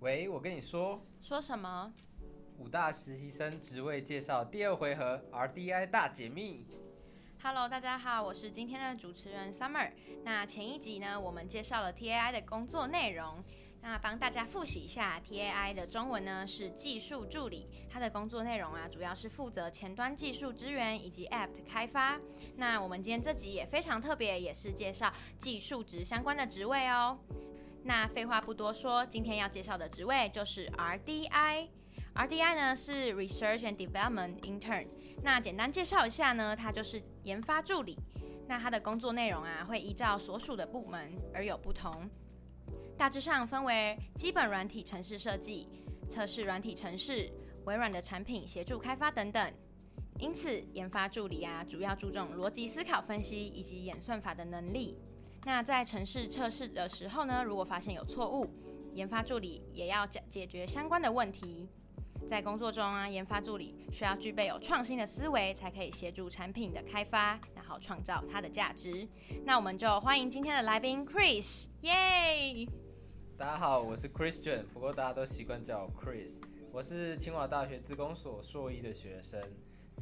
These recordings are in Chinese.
喂，我跟你说，说什么？五大实习生职位介绍第二回合，RDI 大解密。Hello，大家好，我是今天的主持人 Summer。那前一集呢，我们介绍了 TAI 的工作内容。那帮大家复习一下，TAI 的中文呢是技术助理，它的工作内容啊，主要是负责前端技术支援以及 App 的开发。那我们今天这集也非常特别，也是介绍技术职相关的职位哦。那废话不多说，今天要介绍的职位就是 RDI。RDI 呢是 Research and Development Intern。那简单介绍一下呢，它就是研发助理。那它的工作内容啊，会依照所属的部门而有不同。大致上分为基本软体程式设计、测试软体程式、微软的产品协助开发等等。因此，研发助理啊，主要注重逻辑思考分析以及演算法的能力。那在城市测试的时候呢，如果发现有错误，研发助理也要解解决相关的问题。在工作中啊，研发助理需要具备有创新的思维，才可以协助产品的开发，然后创造它的价值。那我们就欢迎今天的来宾 Chris，耶！大家好，我是 Christian，不过大家都习惯叫我 Chris。我是清华大学自工所硕一的学生，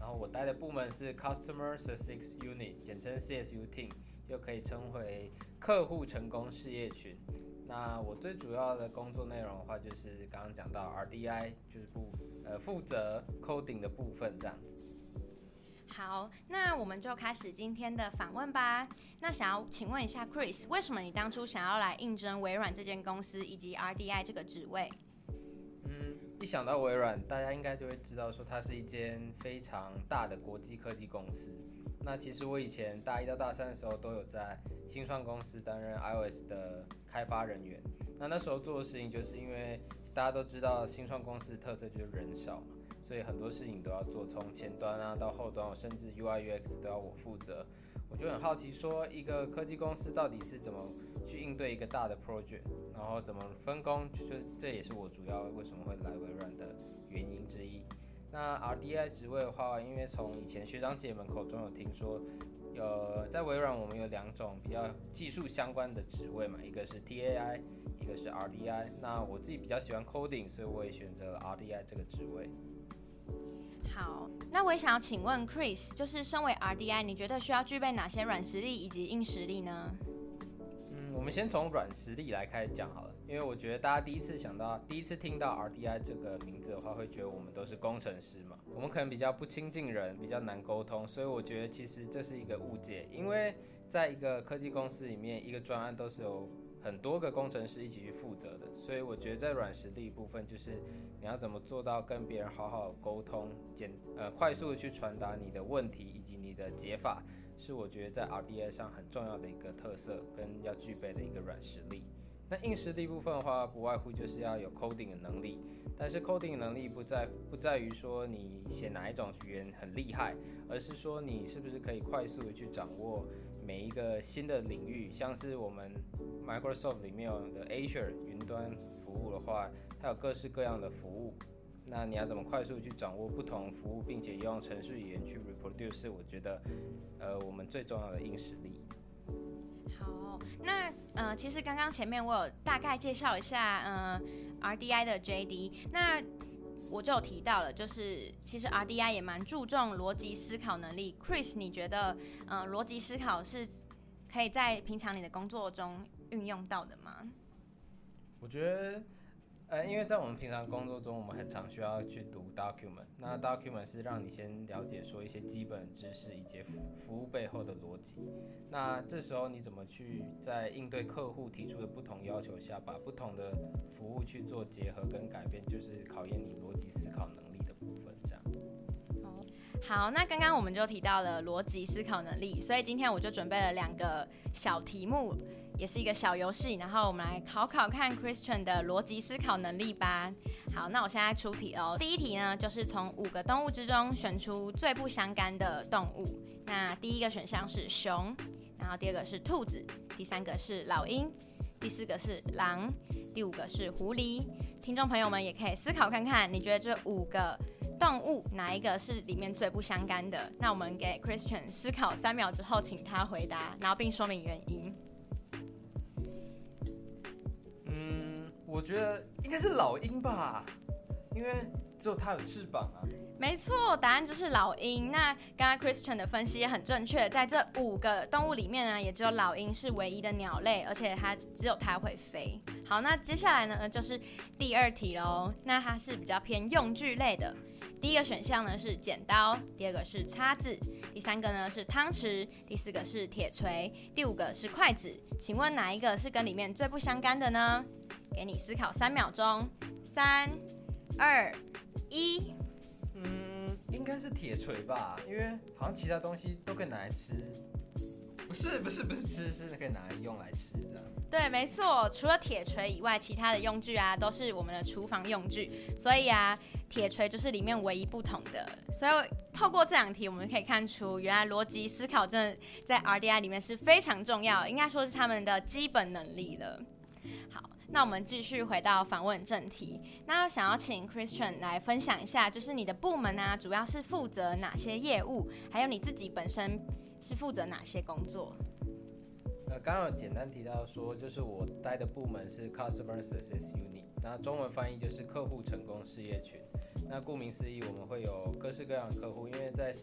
然后我待的部门是 Customer Success Unit，简称 CSU Team，又可以称为客户成功事业群。那我最主要的工作内容的话，就是刚刚讲到 RDI，就是部呃负责 coding 的部分这样子。好，那我们就开始今天的访问吧。那想要请问一下 Chris，为什么你当初想要来应征微软这间公司以及 RDI 这个职位？一想到微软，大家应该就会知道说它是一间非常大的国际科技公司。那其实我以前大一到大三的时候都有在新创公司担任 iOS 的开发人员。那那时候做的事情，就是因为大家都知道新创公司的特色就是人少嘛。所以很多事情都要做，从前端啊到后端，甚至 UI UX 都要我负责。我就很好奇，说一个科技公司到底是怎么去应对一个大的 project，然后怎么分工，就这也是我主要为什么会来微软的原因之一。那 RDI 职位的话，因为从以前学长姐们口中有听说，有在微软我们有两种比较技术相关的职位嘛，一个是 TAI，一个是 RDI。那我自己比较喜欢 coding，所以我也选择了 RDI 这个职位。好，那我也想要请问 Chris，就是身为 RDI，你觉得需要具备哪些软实力以及硬实力呢？我们先从软实力来开始讲好了，因为我觉得大家第一次想到、第一次听到 RDI 这个名字的话，会觉得我们都是工程师嘛，我们可能比较不亲近人，比较难沟通，所以我觉得其实这是一个误解，因为在一个科技公司里面，一个专案都是由很多个工程师一起去负责的，所以我觉得在软实力部分，就是你要怎么做到跟别人好好沟通，简呃快速的去传达你的问题以及你的解法，是我觉得在 RDI 上很重要的一个特色跟要具备的一个软实力。那硬实力部分的话，不外乎就是要有 coding 的能力，但是 coding 能力不在不在于说你写哪一种语言很厉害，而是说你是不是可以快速的去掌握每一个新的领域，像是我们 Microsoft 里面有的 Azure 云端服务的话，它有各式各样的服务，那你要怎么快速去掌握不同服务，并且用程序语言去 reproduce，我觉得，呃，我们最重要的硬实力。好，那呃，其实刚刚前面我有大概介绍一下，呃，RDI 的 JD，那我就有提到了，就是其实 RDI 也蛮注重逻辑思考能力。Chris，你觉得，呃，逻辑思考是可以在平常你的工作中运用到的吗？我觉得。呃，因为在我们平常工作中，我们很常需要去读 document。那 document 是让你先了解说一些基本知识以及服服务背后的逻辑。那这时候你怎么去在应对客户提出的不同要求下，把不同的服务去做结合跟改变，就是考验你逻辑思考能力的部分。这样。哦，好，那刚刚我们就提到了逻辑思考能力，所以今天我就准备了两个小题目。也是一个小游戏，然后我们来考考看 Christian 的逻辑思考能力吧。好，那我现在出题哦。第一题呢，就是从五个动物之中选出最不相干的动物。那第一个选项是熊，然后第二个是兔子，第三个是老鹰，第四个是狼，第五个是狐狸。听众朋友们也可以思考看看，你觉得这五个动物哪一个是里面最不相干的？那我们给 Christian 思考三秒之后，请他回答，然后并说明原因。我觉得应该是老鹰吧，因为只有它有翅膀啊。没错，答案就是老鹰。那刚刚 Christian 的分析也很正确，在这五个动物里面呢，也只有老鹰是唯一的鸟类，而且它只有它会飞。好，那接下来呢就是第二题喽。那它是比较偏用具类的。第一个选项呢是剪刀，第二个是叉子，第三个呢是汤匙，第四个是铁锤，第五个是筷子。请问哪一个是跟里面最不相干的呢？给你思考三秒钟，三、二、一。嗯，应该是铁锤吧，因为好像其他东西都可以拿来吃。不是不是不是吃，是可以拿来用来吃的。对，没错，除了铁锤以外，其他的用具啊都是我们的厨房用具。所以啊，铁锤就是里面唯一不同的。所以透过这两题，我们可以看出，原来逻辑思考真的在 RDI 里面是非常重要，应该说是他们的基本能力了。那我们继续回到访问正题。那想要请 Christian 来分享一下，就是你的部门啊，主要是负责哪些业务，还有你自己本身是负责哪些工作？呃，刚刚简单提到说，就是我待的部门是 Customer Success Unit，那中文翻译就是客户成功事业群。那顾名思义，我们会有各式各样的客户，因为在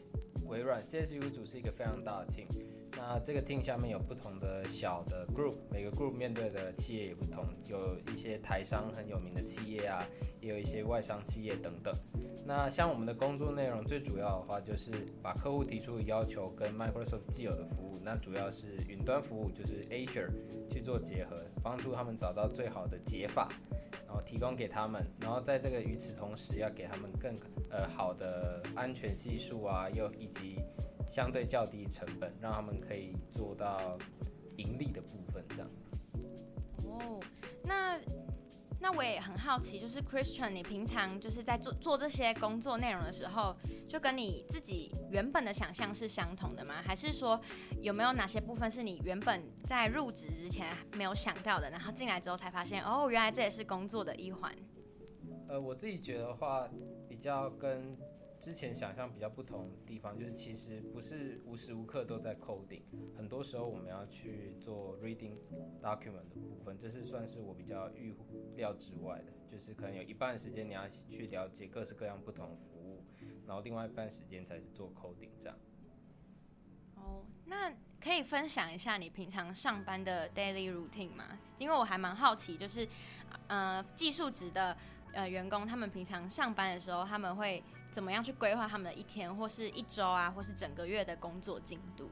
微软 CSU 组是一个非常大的 team。那这个 team 下面有不同的小的 group，每个 group 面对的企业也不同，有一些台商很有名的企业啊，也有一些外商企业等等。那像我们的工作内容最主要的话，就是把客户提出的要求跟 Microsoft 既有的服务，那主要是云端服务，就是 Azure 去做结合，帮助他们找到最好的解法，然后提供给他们，然后在这个与此同时，要给他们更呃好的安全系数啊，又以及。相对较低成本，让他们可以做到盈利的部分，这样。哦，那那我也很好奇，就是 Christian，你平常就是在做做这些工作内容的时候，就跟你自己原本的想象是相同的吗？还是说有没有哪些部分是你原本在入职之前没有想到的，然后进来之后才发现，哦，原来这也是工作的一环？呃，我自己觉得话比较跟。之前想象比较不同的地方，就是其实不是无时无刻都在 coding，很多时候我们要去做 reading document 的部分，这是算是我比较预料之外的，就是可能有一半时间你要去了解各式各样不同的服务，然后另外一半时间才是做 coding 这样。哦，那可以分享一下你平常上班的 daily routine 吗？因为我还蛮好奇，就是呃技术职的呃员工，他们平常上班的时候，他们会。怎么样去规划他们的一天，或是一周啊，或是整个月的工作进度？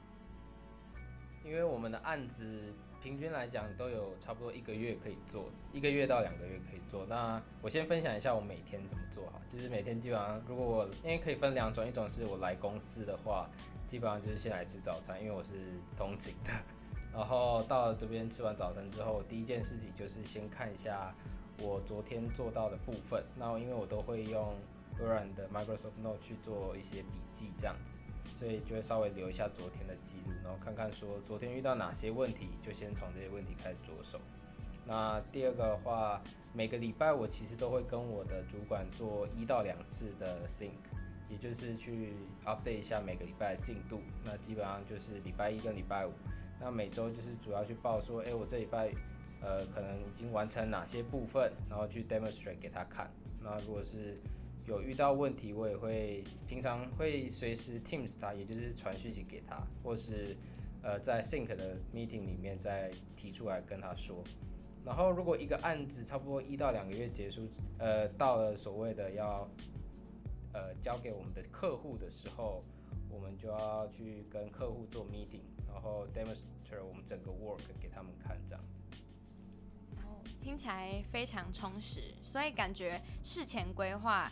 因为我们的案子平均来讲都有差不多一个月可以做，一个月到两个月可以做。那我先分享一下我每天怎么做哈，就是每天基本上，如果我因为可以分两种，一种是我来公司的话，基本上就是先来吃早餐，因为我是通勤的。然后到了这边吃完早餐之后，第一件事情就是先看一下我昨天做到的部分。那因为我都会用。微软的 Microsoft Note 去做一些笔记，这样子，所以就会稍微留一下昨天的记录，然后看看说昨天遇到哪些问题，就先从这些问题开始着手。那第二个的话，每个礼拜我其实都会跟我的主管做一到两次的 Sync，也就是去 update 一下每个礼拜的进度。那基本上就是礼拜一跟礼拜五，那每周就是主要去报说，哎、我这礼拜呃可能已经完成哪些部分，然后去 demonstrate 给他看。那如果是有遇到问题，我也会平常会随时 Teams 他，也就是传讯息给他，或是呃在 Sync 的 meeting 里面再提出来跟他说。然后如果一个案子差不多一到两个月结束，呃到了所谓的要呃交给我们的客户的时候，我们就要去跟客户做 meeting，然后 demonstrate 我们整个 work 给他们看，这样子。听起来非常充实，所以感觉事前规划。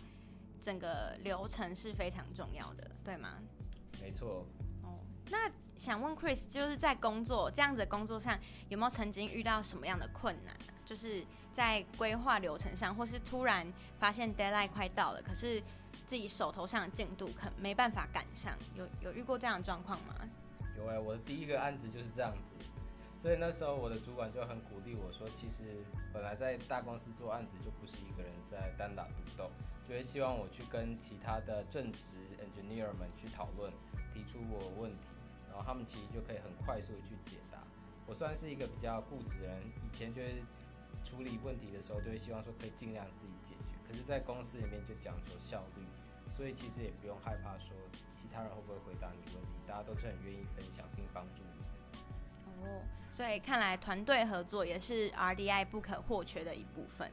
整个流程是非常重要的，对吗？没错。哦，那想问 Chris，就是在工作这样子的工作上，有没有曾经遇到什么样的困难？就是在规划流程上，或是突然发现 deadline 快到了，可是自己手头上的进度可没办法赶上，有有遇过这样的状况吗？有哎、欸，我的第一个案子就是这样子，所以那时候我的主管就很鼓励我说，其实本来在大公司做案子就不是一个人在单打独斗。就会希望我去跟其他的正职 engineer 们去讨论，提出我问题，然后他们其实就可以很快速的去解答。我算是一个比较固执的人，以前就是处理问题的时候，就会希望说可以尽量自己解决。可是，在公司里面就讲求效率，所以其实也不用害怕说其他人会不会回答你的问题，大家都是很愿意分享并帮助你的。哦，所以看来团队合作也是 RDI 不可或缺的一部分。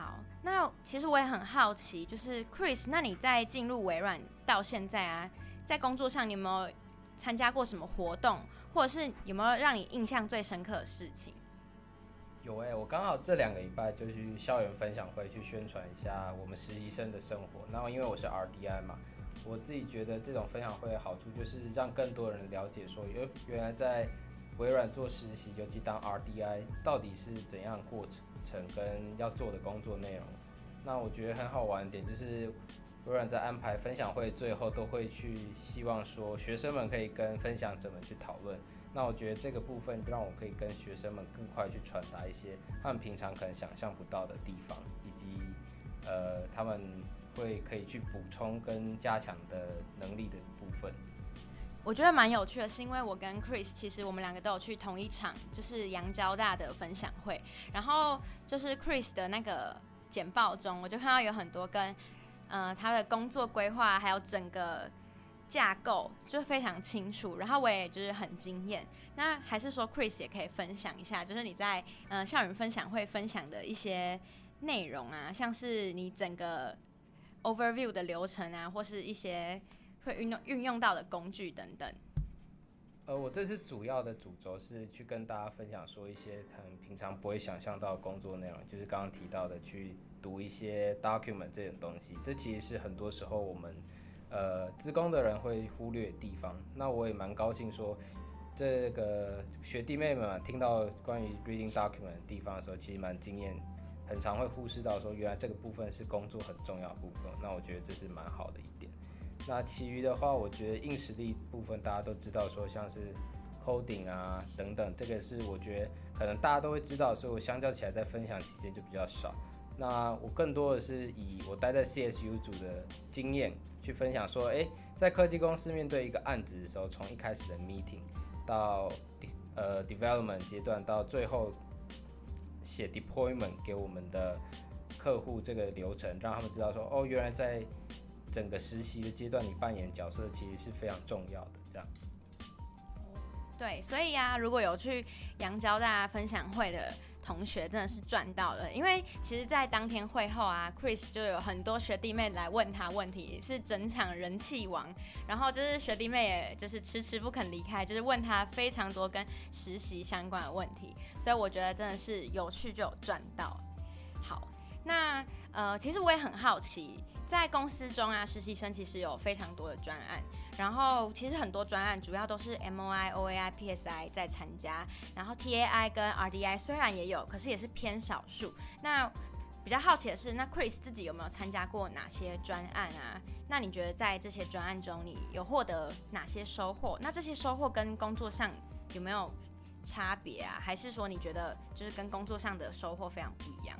好，那其实我也很好奇，就是 Chris，那你在进入微软到现在啊，在工作上你有没有参加过什么活动，或者是有没有让你印象最深刻的事情？有哎、我刚好这两个礼拜就去校园分享会去宣传一下我们实习生的生活。然后因为我是 RDI 嘛，我自己觉得这种分享会的好处就是让更多人了解说，原原来在微软做实习，尤其当 RDI 到底是怎样过程。成跟要做的工作内容，那我觉得很好玩点就是，微软在安排分享会最后都会去希望说学生们可以跟分享者们去讨论。那我觉得这个部分让我可以跟学生们更快去传达一些他们平常可能想象不到的地方，以及呃他们会可以去补充跟加强的能力的部分。我觉得蛮有趣的，是因为我跟 Chris 其实我们两个都有去同一场，就是杨交大的分享会。然后就是 Chris 的那个简报中，我就看到有很多跟呃他的工作规划还有整个架构就非常清楚。然后我也就是很惊艳。那还是说 Chris 也可以分享一下，就是你在呃校园分享会分享的一些内容啊，像是你整个 overview 的流程啊，或是一些。会运用运用到的工具等等。呃，我这次主要的主轴是去跟大家分享说一些他们平常不会想象到的工作内容，就是刚刚提到的去读一些 document 这种东西。这其实是很多时候我们呃资工的人会忽略的地方。那我也蛮高兴说，这个学弟妹们啊，听到关于 reading document 的地方的时候，其实蛮惊艳，很常会忽视到说原来这个部分是工作很重要的部分。那我觉得这是蛮好的一。那其余的话，我觉得硬实力部分大家都知道，说像是 coding 啊等等，这个是我觉得可能大家都会知道，所以我相较起来在分享期间就比较少。那我更多的是以我待在 CSU 组的经验去分享，说，诶，在科技公司面对一个案子的时候，从一开始的 meeting 到呃 development 阶段，到最后写 deployment 给我们的客户这个流程，让他们知道说，哦，原来在整个实习的阶段，你扮演角色其实是非常重要的。这样，对，所以呀、啊，如果有去杨交大分享会的同学，真的是赚到了。因为其实，在当天会后啊，Chris 就有很多学弟妹来问他问题，是整场人气王。然后就是学弟妹，也就是迟迟不肯离开，就是问他非常多跟实习相关的问题。所以我觉得真的是有趣就有赚到。好，那呃，其实我也很好奇。在公司中啊，实习生其实有非常多的专案，然后其实很多专案主要都是 MOI、OAI、PSI 在参加，然后 TAI 跟 RDI 虽然也有，可是也是偏少数。那比较好奇的是，那 Chris 自己有没有参加过哪些专案啊？那你觉得在这些专案中，你有获得哪些收获？那这些收获跟工作上有没有差别啊？还是说你觉得就是跟工作上的收获非常不一样？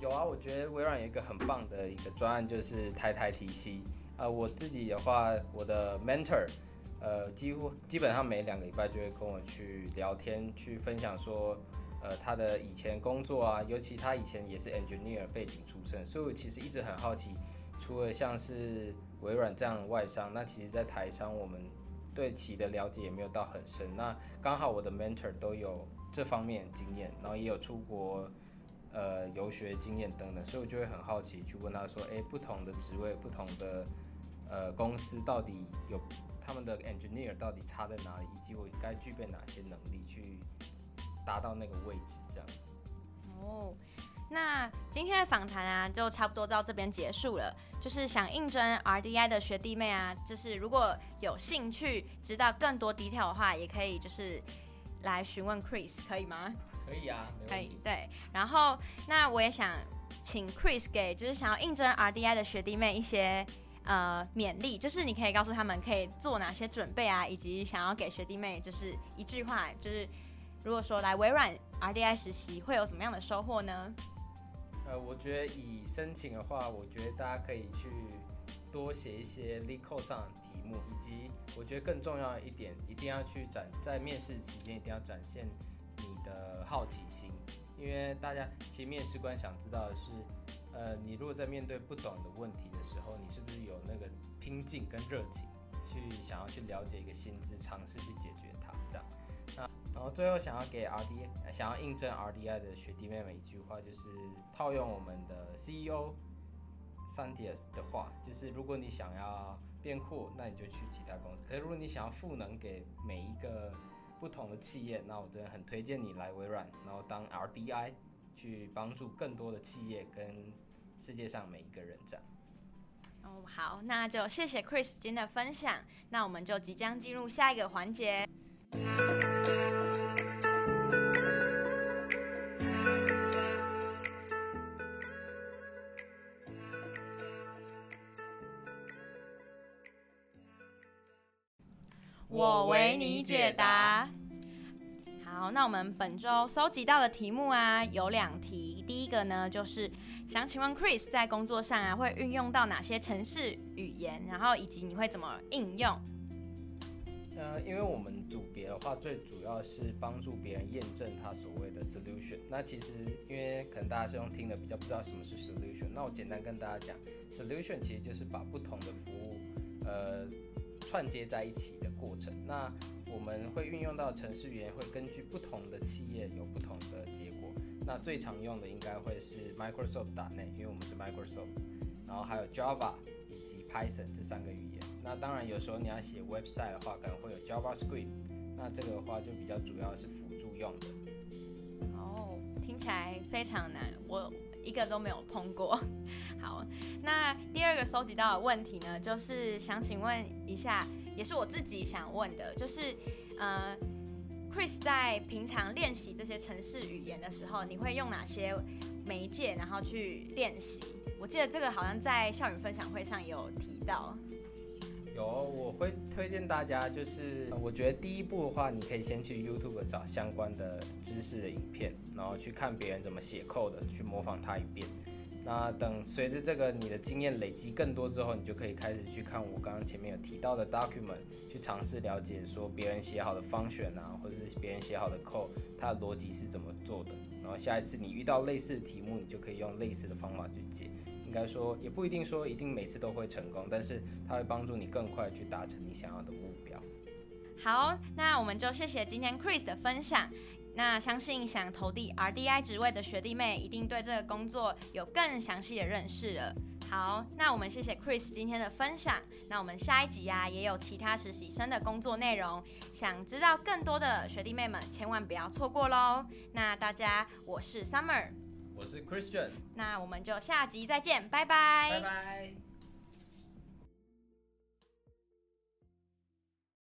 有啊，我觉得微软有一个很棒的一个专案，就是台台体系。呃，我自己的话，我的 mentor，呃，几乎基本上每两个礼拜就会跟我去聊天，去分享说，呃，他的以前工作啊，尤其他以前也是 engineer 背景出身，所以我其实一直很好奇，除了像是微软这样的外商，那其实在台商我们对其的了解也没有到很深。那刚好我的 mentor 都有这方面经验，然后也有出国。呃，游学经验等等，所以我就会很好奇去问他说，诶，不同的职位、不同的呃公司，到底有他们的 engineer 到底差在哪里，以及我该具备哪些能力去达到那个位置，这样子。哦，那今天的访谈啊，就差不多到这边结束了。就是想应征 RDI 的学弟妹啊，就是如果有兴趣知道更多底调的话，也可以就是来询问 Chris，可以吗？可以啊，可以对。然后那我也想请 Chris 给就是想要应征 RDI 的学弟妹一些呃勉励，就是你可以告诉他们可以做哪些准备啊，以及想要给学弟妹就是一句话，就是如果说来微软 RDI 实习会有什么样的收获呢？呃，我觉得以申请的话，我觉得大家可以去多写一些 LeetCode 上的题目，以及我觉得更重要的一点，一定要去展在面试期间一定要展现。的好奇心，因为大家其实面试官想知道的是，呃，你如果在面对不懂的问题的时候，你是不是有那个拼劲跟热情，去想要去了解一个新知，尝试去解决它，这样。那然后最后想要给 RDI 想要印证 RDI 的学弟妹们一句话，就是套用我们的 CEO Santias 的话，就是如果你想要变酷，那你就去其他公司。可是如果你想要赋能给每一个不同的企业，那我真的很推荐你来微软，然后当 RDI，去帮助更多的企业跟世界上每一个人这样。哦，好，那就谢谢 Chris 今天的分享。那我们就即将进入下一个环节。我为你解答。好，那我们本周收集到的题目啊，有两题。第一个呢，就是想请问 Chris 在工作上啊，会运用到哪些城市语言？然后以及你会怎么应用？呃，因为我们组别的话，最主要是帮助别人验证他所谓的 solution。那其实因为可能大家是用听的，比较不知道什么是 solution。那我简单跟大家讲，solution 其实就是把不同的服务，呃。串接在一起的过程，那我们会运用到程式语言，会根据不同的企业有不同的结果。那最常用的应该会是 Microsoft 打内因为我们是 Microsoft，然后还有 Java 以及 Python 这三个语言。那当然有时候你要写 website 的话，可能会有 JavaScript，那这个的话就比较主要是辅助用的。哦，听起来非常难，我一个都没有碰过。好，那第二个收集到的问题呢，就是想请问一下，也是我自己想问的，就是呃，Chris 在平常练习这些城市语言的时候，你会用哪些媒介，然后去练习？我记得这个好像在校园分享会上也有提到。有，我会推荐大家，就是我觉得第一步的话，你可以先去 YouTube 找相关的知识的影片，然后去看别人怎么写 code 的，去模仿他一遍。那等随着这个你的经验累积更多之后，你就可以开始去看我刚刚前面有提到的 document，去尝试了解说别人写好的方选啊，或者是别人写好的 code，它的逻辑是怎么做的。然后下一次你遇到类似的题目，你就可以用类似的方法去解。应该说也不一定说一定每次都会成功，但是它会帮助你更快去达成你想要的目标。好，那我们就谢谢今天 Chris 的分享。那相信想投递 RDI 职位的学弟妹，一定对这个工作有更详细的认识了。好，那我们谢谢 Chris 今天的分享。那我们下一集啊，也有其他实习生的工作内容，想知道更多的学弟妹们，千万不要错过喽。那大家，我是 Summer，我是 Christian，那我们就下集再见，拜拜，拜拜。